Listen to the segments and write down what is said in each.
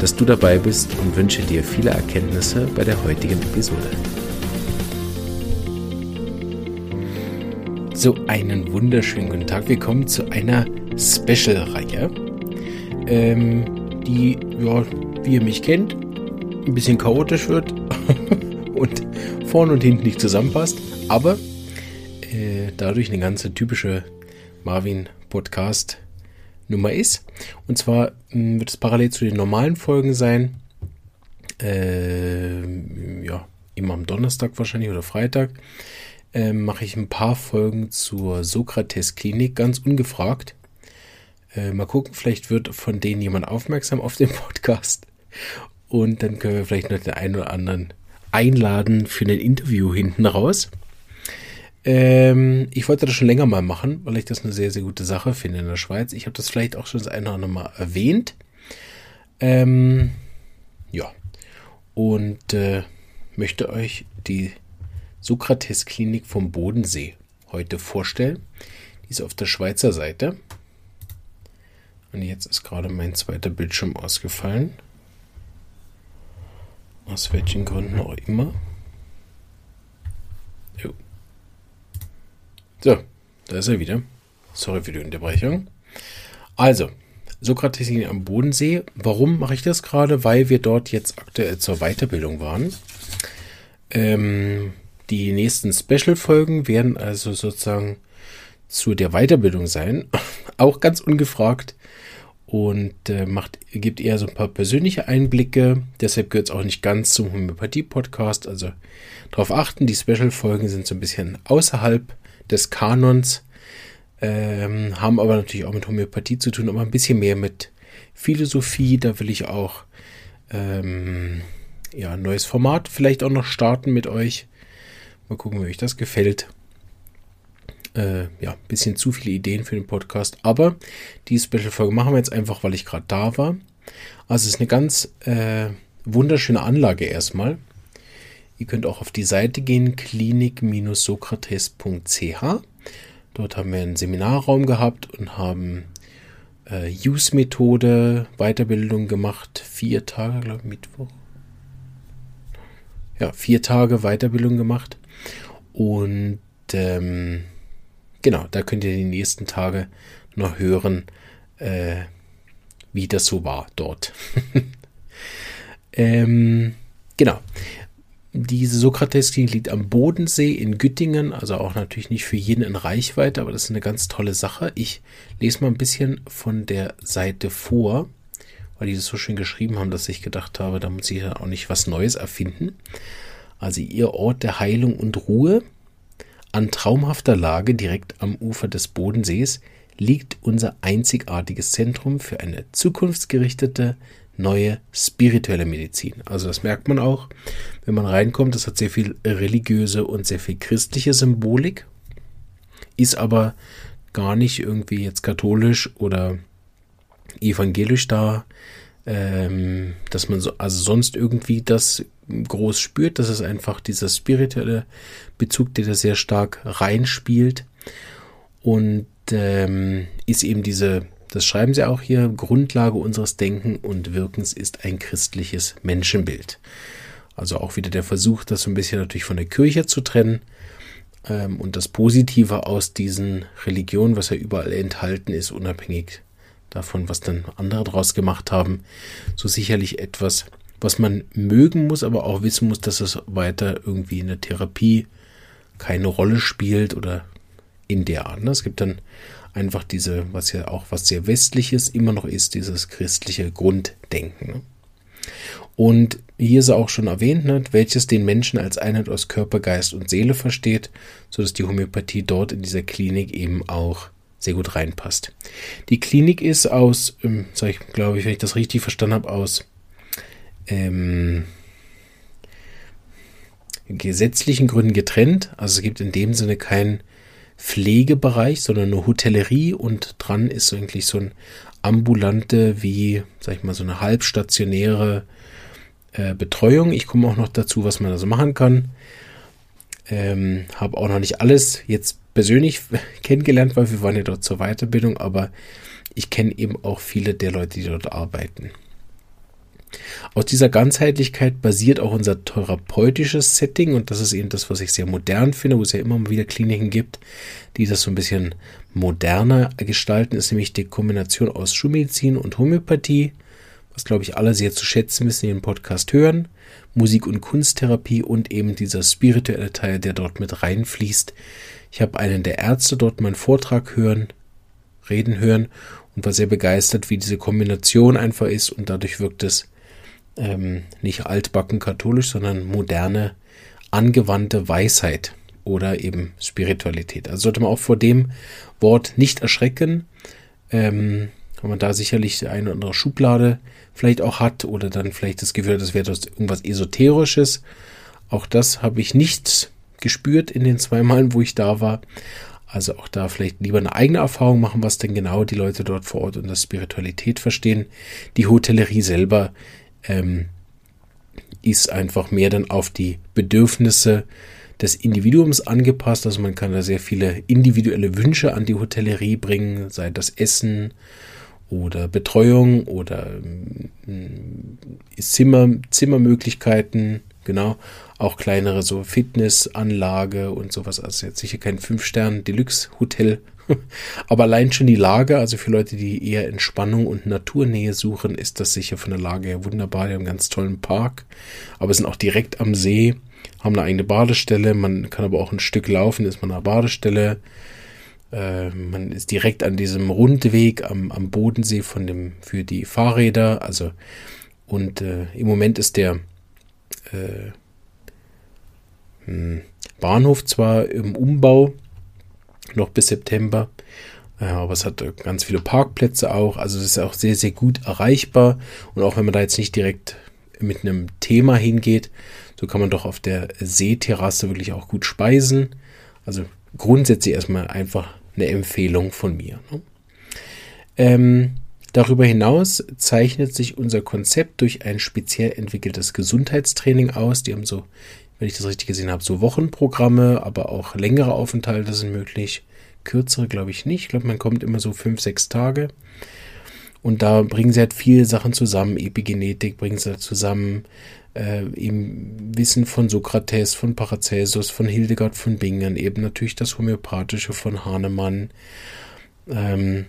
dass du dabei bist und wünsche dir viele Erkenntnisse bei der heutigen Episode. So, einen wunderschönen guten Tag. Wir kommen zu einer Special-Reihe, ähm, die, ja, wie ihr mich kennt, ein bisschen chaotisch wird und vorne und hinten nicht zusammenpasst, aber äh, dadurch eine ganze typische Marvin-Podcast Nummer ist. Und zwar mh, hm, wird es parallel zu den normalen Folgen sein. Äh, ja, immer am Donnerstag wahrscheinlich oder Freitag. Äh, mache ich ein paar Folgen zur Sokrates-Klinik, ganz ungefragt. Äh, mal gucken, vielleicht wird von denen jemand aufmerksam auf den Podcast. Und dann können wir vielleicht noch den einen oder anderen einladen für ein Interview hinten raus. Ähm, ich wollte das schon länger mal machen, weil ich das eine sehr, sehr gute Sache finde in der Schweiz. Ich habe das vielleicht auch schon das eine oder andere Mal erwähnt. Ähm, ja. Und äh, möchte euch die Sokrates-Klinik vom Bodensee heute vorstellen. Die ist auf der Schweizer Seite. Und jetzt ist gerade mein zweiter Bildschirm ausgefallen. Aus welchen Gründen auch immer. So, da ist er wieder. Sorry für die Unterbrechung. Also, Sokrates am Bodensee. Warum mache ich das gerade? Weil wir dort jetzt aktuell zur Weiterbildung waren. Ähm, die nächsten Special-Folgen werden also sozusagen zu der Weiterbildung sein. Auch ganz ungefragt. Und äh, macht, gibt eher so ein paar persönliche Einblicke. Deshalb gehört es auch nicht ganz zum Homöopathie-Podcast. Also darauf achten, die Special-Folgen sind so ein bisschen außerhalb des Kanons, ähm, haben aber natürlich auch mit Homöopathie zu tun, aber ein bisschen mehr mit Philosophie. Da will ich auch ähm, ja, ein neues Format vielleicht auch noch starten mit euch. Mal gucken, wie euch das gefällt. Äh, ja, ein bisschen zu viele Ideen für den Podcast. Aber die Special-Folge machen wir jetzt einfach, weil ich gerade da war. Also es ist eine ganz äh, wunderschöne Anlage erstmal. Ihr könnt auch auf die Seite gehen, klinik-sokrates.ch. Dort haben wir einen Seminarraum gehabt und haben äh, Use-Methode, Weiterbildung gemacht. Vier Tage, glaube ich, Mittwoch. Ja, vier Tage Weiterbildung gemacht. Und ähm, genau, da könnt ihr die nächsten Tage noch hören, äh, wie das so war dort. ähm, genau. Diese Sokrates-Klinik liegt am Bodensee in Güttingen, also auch natürlich nicht für jeden in Reichweite, aber das ist eine ganz tolle Sache. Ich lese mal ein bisschen von der Seite vor, weil die das so schön geschrieben haben, dass ich gedacht habe, da muss ich ja auch nicht was Neues erfinden. Also ihr Ort der Heilung und Ruhe an traumhafter Lage direkt am Ufer des Bodensees liegt unser einzigartiges Zentrum für eine zukunftsgerichtete, neue spirituelle Medizin. Also das merkt man auch, wenn man reinkommt. Das hat sehr viel religiöse und sehr viel christliche Symbolik, ist aber gar nicht irgendwie jetzt katholisch oder evangelisch da, ähm, dass man so, also sonst irgendwie das groß spürt. Das ist einfach dieser spirituelle Bezug, der da sehr stark reinspielt und ähm, ist eben diese das schreiben sie auch hier, Grundlage unseres Denken und Wirkens ist ein christliches Menschenbild. Also auch wieder der Versuch, das so ein bisschen natürlich von der Kirche zu trennen ähm, und das Positive aus diesen Religionen, was ja überall enthalten ist, unabhängig davon, was dann andere daraus gemacht haben, so sicherlich etwas, was man mögen muss, aber auch wissen muss, dass es weiter irgendwie in der Therapie keine Rolle spielt oder in der Art. Ne? Es gibt dann einfach diese, was ja auch was sehr westliches immer noch ist, dieses christliche Grunddenken. Ne? Und hier ist auch schon erwähnt, ne, welches den Menschen als Einheit aus Körper, Geist und Seele versteht, sodass die Homöopathie dort in dieser Klinik eben auch sehr gut reinpasst. Die Klinik ist aus, ähm, ich glaube ich, wenn ich das richtig verstanden habe, aus ähm, gesetzlichen Gründen getrennt. Also es gibt in dem Sinne keinen Pflegebereich, sondern eine Hotellerie und dran ist eigentlich so ein ambulante, wie, sag ich mal, so eine halbstationäre äh, Betreuung. Ich komme auch noch dazu, was man da so machen kann. Ähm, habe auch noch nicht alles jetzt persönlich kennengelernt, weil wir waren ja dort zur Weiterbildung, aber ich kenne eben auch viele der Leute, die dort arbeiten. Aus dieser Ganzheitlichkeit basiert auch unser therapeutisches Setting und das ist eben das, was ich sehr modern finde, wo es ja immer wieder Kliniken gibt, die das so ein bisschen moderner gestalten, ist nämlich die Kombination aus Schulmedizin und Homöopathie, was glaube ich alle sehr zu schätzen wissen, die den Podcast hören. Musik- und Kunsttherapie und eben dieser spirituelle Teil, der dort mit reinfließt. Ich habe einen der Ärzte dort meinen Vortrag hören, reden hören und war sehr begeistert, wie diese Kombination einfach ist und dadurch wirkt es ähm, nicht altbacken katholisch, sondern moderne, angewandte Weisheit oder eben Spiritualität. Also sollte man auch vor dem Wort nicht erschrecken, ähm, wenn man da sicherlich eine oder andere Schublade vielleicht auch hat oder dann vielleicht das Gefühl das wäre irgendwas Esoterisches. Auch das habe ich nicht gespürt in den zwei Malen, wo ich da war. Also auch da vielleicht lieber eine eigene Erfahrung machen, was denn genau die Leute dort vor Ort unter Spiritualität verstehen. Die Hotellerie selber ähm, ist einfach mehr dann auf die Bedürfnisse des Individuums angepasst. Also man kann da sehr viele individuelle Wünsche an die Hotellerie bringen, sei das Essen oder Betreuung oder ähm, Zimmer, Zimmermöglichkeiten, genau. Auch kleinere so Fitnessanlage und sowas. Also jetzt sicher kein 5-Sterne-Deluxe-Hotel Aber allein schon die Lage, also für Leute, die eher Entspannung und Naturnähe suchen, ist das sicher von der Lage her wunderbar. Die haben einen ganz tollen Park, aber sind auch direkt am See, haben eine eigene Badestelle. Man kann aber auch ein Stück laufen, ist man an der Badestelle. Äh, man ist direkt an diesem Rundweg am, am Bodensee von dem, für die Fahrräder. Also, und äh, im Moment ist der äh, hm, Bahnhof zwar im Umbau, noch bis September. aber es hat ganz viele Parkplätze auch. Also es ist auch sehr, sehr gut erreichbar. Und auch wenn man da jetzt nicht direkt mit einem Thema hingeht, so kann man doch auf der Seeterrasse wirklich auch gut speisen. Also grundsätzlich erstmal einfach eine Empfehlung von mir. Ne? Ähm, darüber hinaus zeichnet sich unser Konzept durch ein speziell entwickeltes Gesundheitstraining aus. Die haben so wenn ich das richtig gesehen habe, so Wochenprogramme, aber auch längere Aufenthalte sind möglich. Kürzere glaube ich nicht. Ich glaube, man kommt immer so fünf, sechs Tage. Und da bringen sie halt viele Sachen zusammen. Epigenetik bringen sie zusammen. Äh, eben Wissen von Sokrates, von Paracelsus, von Hildegard von Bingen. Eben natürlich das Homöopathische von Hahnemann. Ähm,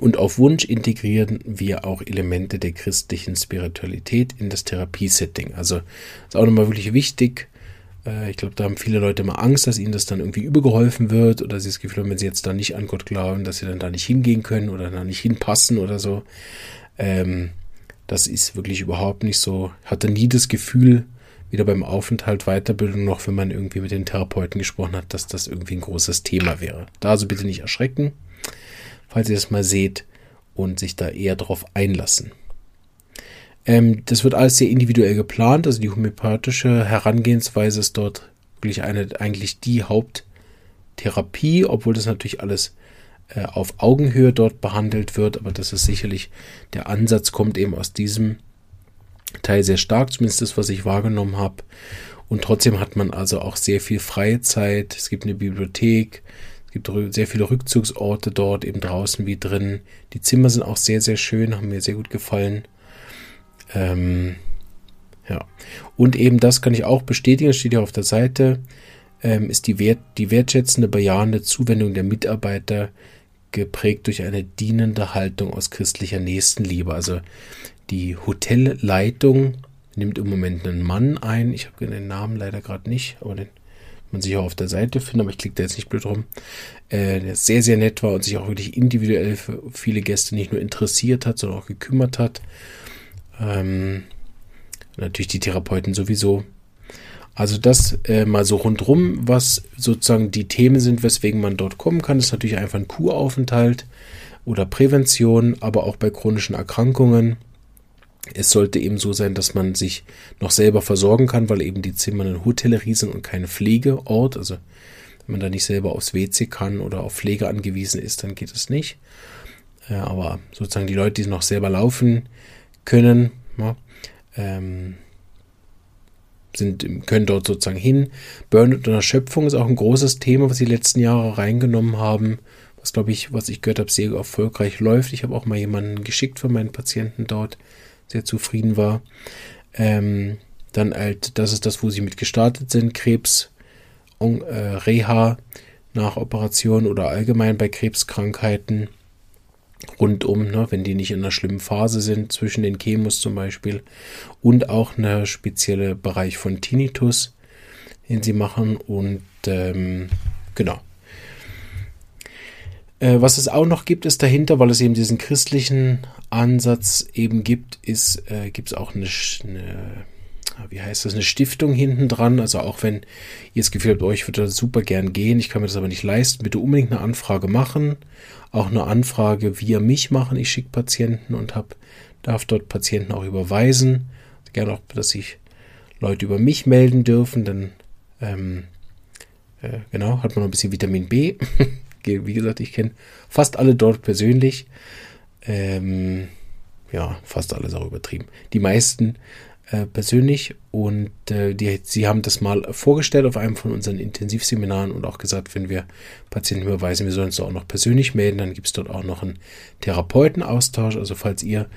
und auf Wunsch integrieren wir auch Elemente der christlichen Spiritualität in das Therapiesetting. Also ist auch nochmal wirklich wichtig. Äh, ich glaube, da haben viele Leute immer Angst, dass ihnen das dann irgendwie übergeholfen wird oder sie das Gefühl haben, wenn sie jetzt da nicht an Gott glauben, dass sie dann da nicht hingehen können oder da nicht hinpassen oder so. Ähm, das ist wirklich überhaupt nicht so. Ich hatte nie das Gefühl, weder beim Aufenthalt, Weiterbildung noch, wenn man irgendwie mit den Therapeuten gesprochen hat, dass das irgendwie ein großes Thema wäre. Da also bitte nicht erschrecken falls ihr das mal seht und sich da eher drauf einlassen. Ähm, das wird alles sehr individuell geplant, also die homöopathische Herangehensweise ist dort wirklich eine, eigentlich die Haupttherapie, obwohl das natürlich alles äh, auf Augenhöhe dort behandelt wird, aber das ist sicherlich, der Ansatz kommt eben aus diesem Teil sehr stark, zumindest das, was ich wahrgenommen habe. Und trotzdem hat man also auch sehr viel freie Zeit. Es gibt eine Bibliothek, gibt sehr viele Rückzugsorte dort, eben draußen wie drin. Die Zimmer sind auch sehr, sehr schön, haben mir sehr gut gefallen. Ähm, ja. Und eben das kann ich auch bestätigen, steht ja auf der Seite, ähm, ist die, wert, die wertschätzende, bejahende Zuwendung der Mitarbeiter geprägt durch eine dienende Haltung aus christlicher Nächstenliebe. Also die Hotelleitung nimmt im Moment einen Mann ein. Ich habe den Namen leider gerade nicht, aber den man sich auch auf der Seite findet, aber ich klicke da jetzt nicht blöd rum, äh, der sehr, sehr nett war und sich auch wirklich individuell für viele Gäste nicht nur interessiert hat, sondern auch gekümmert hat. Ähm, natürlich die Therapeuten sowieso. Also das äh, mal so rundrum, was sozusagen die Themen sind, weswegen man dort kommen kann, ist natürlich einfach ein Kuraufenthalt oder Prävention, aber auch bei chronischen Erkrankungen Es sollte eben so sein, dass man sich noch selber versorgen kann, weil eben die Zimmer eine Hotellerie sind und kein Pflegeort. Also wenn man da nicht selber aufs WC kann oder auf Pflege angewiesen ist, dann geht es nicht. Äh, aber sozusagen die Leute, die noch selber laufen können, ja, ähm, sind, können dort sozusagen hin. Burnout und Erschöpfung ist auch ein großes Thema, was die letzten Jahre reingenommen haben, was glaube ich, was ich gehört habe, sehr erfolgreich läuft. Ich habe auch mal jemanden geschickt von meinen Patienten dort, sehr zufrieden war. Ähm, dann halt, das ist das, wo sie mit gestartet sind, Krebs, äh, Reha nach Operation oder allgemein bei Krebskrankheiten rundum, ne, wenn die nicht in einer schlimmen Phase sind, zwischen den Chemos zum Beispiel. Und auch eine spezielle Bereich von Tinnitus, den sie machen. Und ähm, genau. Äh, was es auch noch gibt, ist dahinter, weil es eben diesen christlichen Ansatz eben gibt, ist, äh, gibt es auch eine, eine, wie heißt das, eine Stiftung hinten dran. Also auch wenn ihr das Gefühl habt, euch oh, würde super gern gehen, ich kann mir das aber nicht leisten, bitte unbedingt eine Anfrage machen. Auch eine Anfrage via mich machen. Ich schicke Patienten und hab, darf dort Patienten auch überweisen. Gerne auch, dass sich Leute über mich melden dürfen, dann ähm, äh, genau, hat man noch ein bisschen Vitamin B. Wie gesagt, ich kenne fast alle dort persönlich. Ähm, ja, fast alles auch übertrieben. Die meisten äh, persönlich und äh, die, sie haben das mal vorgestellt auf einem von unseren Intensivseminaren und auch gesagt, wenn wir Patienten überweisen, wir sollen uns auch noch persönlich melden, dann gibt es dort auch noch einen Therapeutenaustausch. Also falls ihr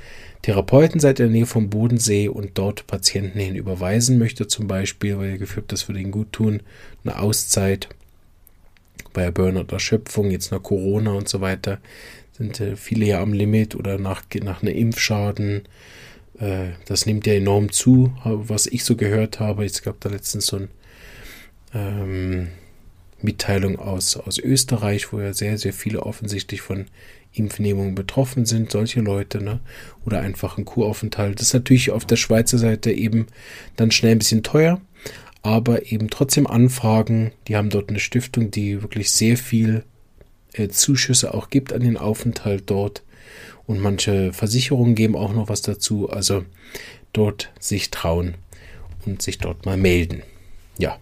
Therapeuten seid in der Nähe vom Bodensee und dort Patienten hin überweisen möchtet, zum Beispiel, weil ihr gefühlt das würde ihnen gut tun, eine Auszeit bei Burnout Erschöpfung, jetzt nach Corona und so weiter, sind äh, viele ja am Limit oder nach, nach einem Impfschaden. Äh, das nimmt ja enorm zu, was ich so gehört habe. Es gab da letztens so eine ähm, Mitteilung aus, aus Österreich, wo ja sehr, sehr viele offensichtlich von Impfnehmungen betroffen sind, solche Leute, ne? Oder einfach ein Kuraufenthalt. Das ist natürlich auf der Schweizer Seite eben dann schnell ein bisschen teuer aber eben trotzdem Anfragen. Die haben dort eine Stiftung, die wirklich sehr viel äh, Zuschüsse auch gibt an den Aufenthalt dort. Und manche Versicherungen geben auch noch was dazu. Also dort sich trauen und sich dort mal melden. Ja.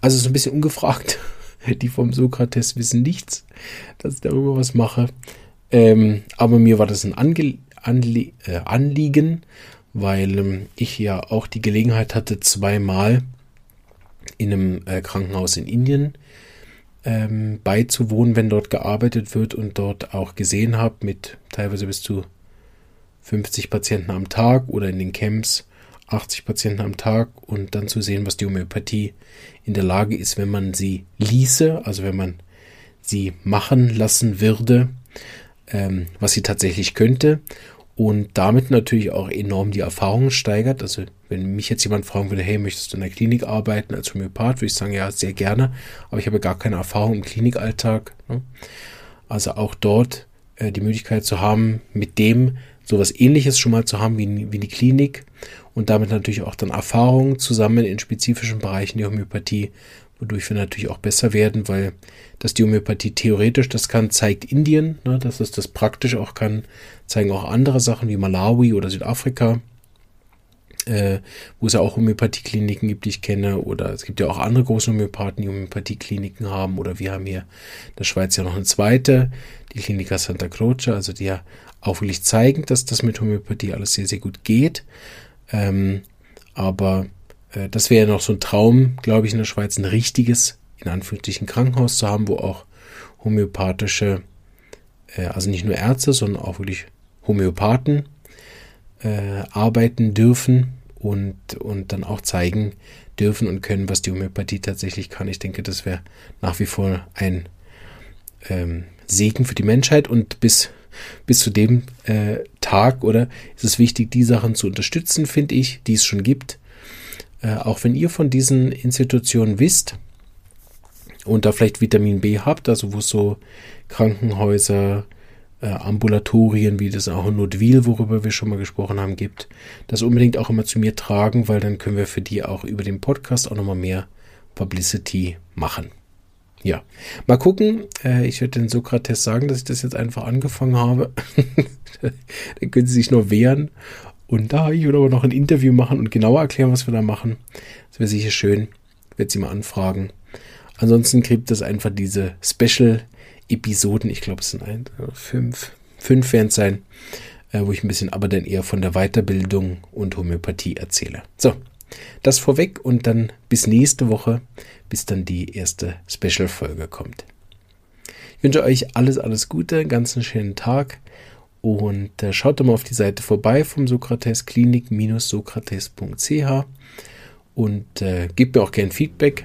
Also so ein bisschen ungefragt. Die vom Sokrates wissen nichts, dass ich darüber was mache. Ähm, aber mir war das ein Ange Anlie äh, Anliegen, weil ähm, ich ja auch die Gelegenheit hatte, zweimal in einem äh, Krankenhaus in Indien ähm, beizuwohnen, wenn dort gearbeitet wird und dort auch gesehen habe mit teilweise bis zu 50 Patienten am Tag oder in den Camps 80 Patienten am Tag und dann zu sehen, was die Homöopathie in der Lage ist, wenn man sie ließe, also wenn man sie machen lassen würde, ähm, was sie tatsächlich könnte und damit natürlich auch enorm die Erfahrung steigert. Also wenn mich jetzt jemand fragen würde, hey, möchtest du in der Klinik arbeiten als Homöopath, würde ich sagen, ja, sehr gerne, aber ich habe gar keine Erfahrung im Klinikalltag. Ne? Also auch dort äh, die Möglichkeit zu haben, mit dem sowas ähnliches schon mal zu haben wie, wie die Klinik und damit natürlich auch dann Erfahrungen zusammen in spezifischen Bereichen der Homöopathie, wodurch wir natürlich auch besser werden, weil dass die Homöopathie theoretisch das kann, zeigt Indien, ne, dass es das praktisch auch kann, zeigen auch andere Sachen wie Malawi oder Südafrika äh, wo es ja auch Homöopathiekliniken gibt, die ich kenne, oder es gibt ja auch andere große Homöopathen, die Homöopathiekliniken haben, oder wir haben hier in der Schweiz ja noch eine zweite, die Klinika Santa Croce, also die ja auch wirklich zeigen, dass das mit Homöopathie alles sehr, sehr gut geht. Ähm, aber äh, das wäre ja noch so ein Traum, glaube ich, in der Schweiz, ein richtiges, in Anführungsstrichen, Krankenhaus zu haben, wo auch homöopathische, äh, also nicht nur Ärzte, sondern auch wirklich Homöopathen äh, arbeiten dürfen und, und dann auch zeigen dürfen und können, was die Homöopathie tatsächlich kann. Ich denke, das wäre nach wie vor ein ähm, Segen für die Menschheit und bis, bis zu dem äh, Tag, oder ist es wichtig, die Sachen zu unterstützen, finde ich, die es schon gibt. Äh, auch wenn ihr von diesen Institutionen wisst und da vielleicht Vitamin B habt, also wo so Krankenhäuser, äh, Ambulatorien, wie das auch in Notwil, worüber wir schon mal gesprochen haben, gibt, das unbedingt auch immer zu mir tragen, weil dann können wir für die auch über den Podcast auch nochmal mehr Publicity machen. Ja, mal gucken. Äh, ich werde den Sokrates sagen, dass ich das jetzt einfach angefangen habe. dann können sie sich nur wehren Und da, ich würde aber noch ein Interview machen und genauer erklären, was wir da machen. Das wäre sicher schön. Werde sie mal anfragen. Ansonsten gibt es einfach diese Special-Episoden. Ich glaube, es sind ein, fünf, fünf werden es sein, äh, wo ich ein bisschen aber dann eher von der Weiterbildung und Homöopathie erzähle. So, das vorweg und dann bis nächste Woche, bis dann die erste Special-Folge kommt. Ich wünsche euch alles, alles Gute, einen ganz schönen Tag und äh, schaut doch mal auf die Seite vorbei vom Sokrates klinik-sokrates.ch und äh, gebt mir auch gern Feedback,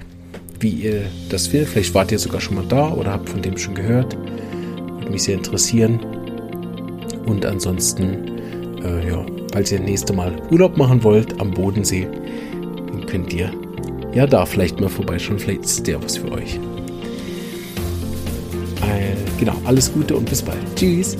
wie ihr das findet. Vielleicht wart ihr sogar schon mal da oder habt von dem schon gehört. Würde mich sehr interessieren. Und ansonsten, äh, ja, falls ihr nächste Mal Urlaub machen wollt am Bodensee, dann könnt ihr ja da vielleicht mal vorbeischauen. Vielleicht ist der was für euch. Äh, genau, alles Gute und bis bald. Tschüss.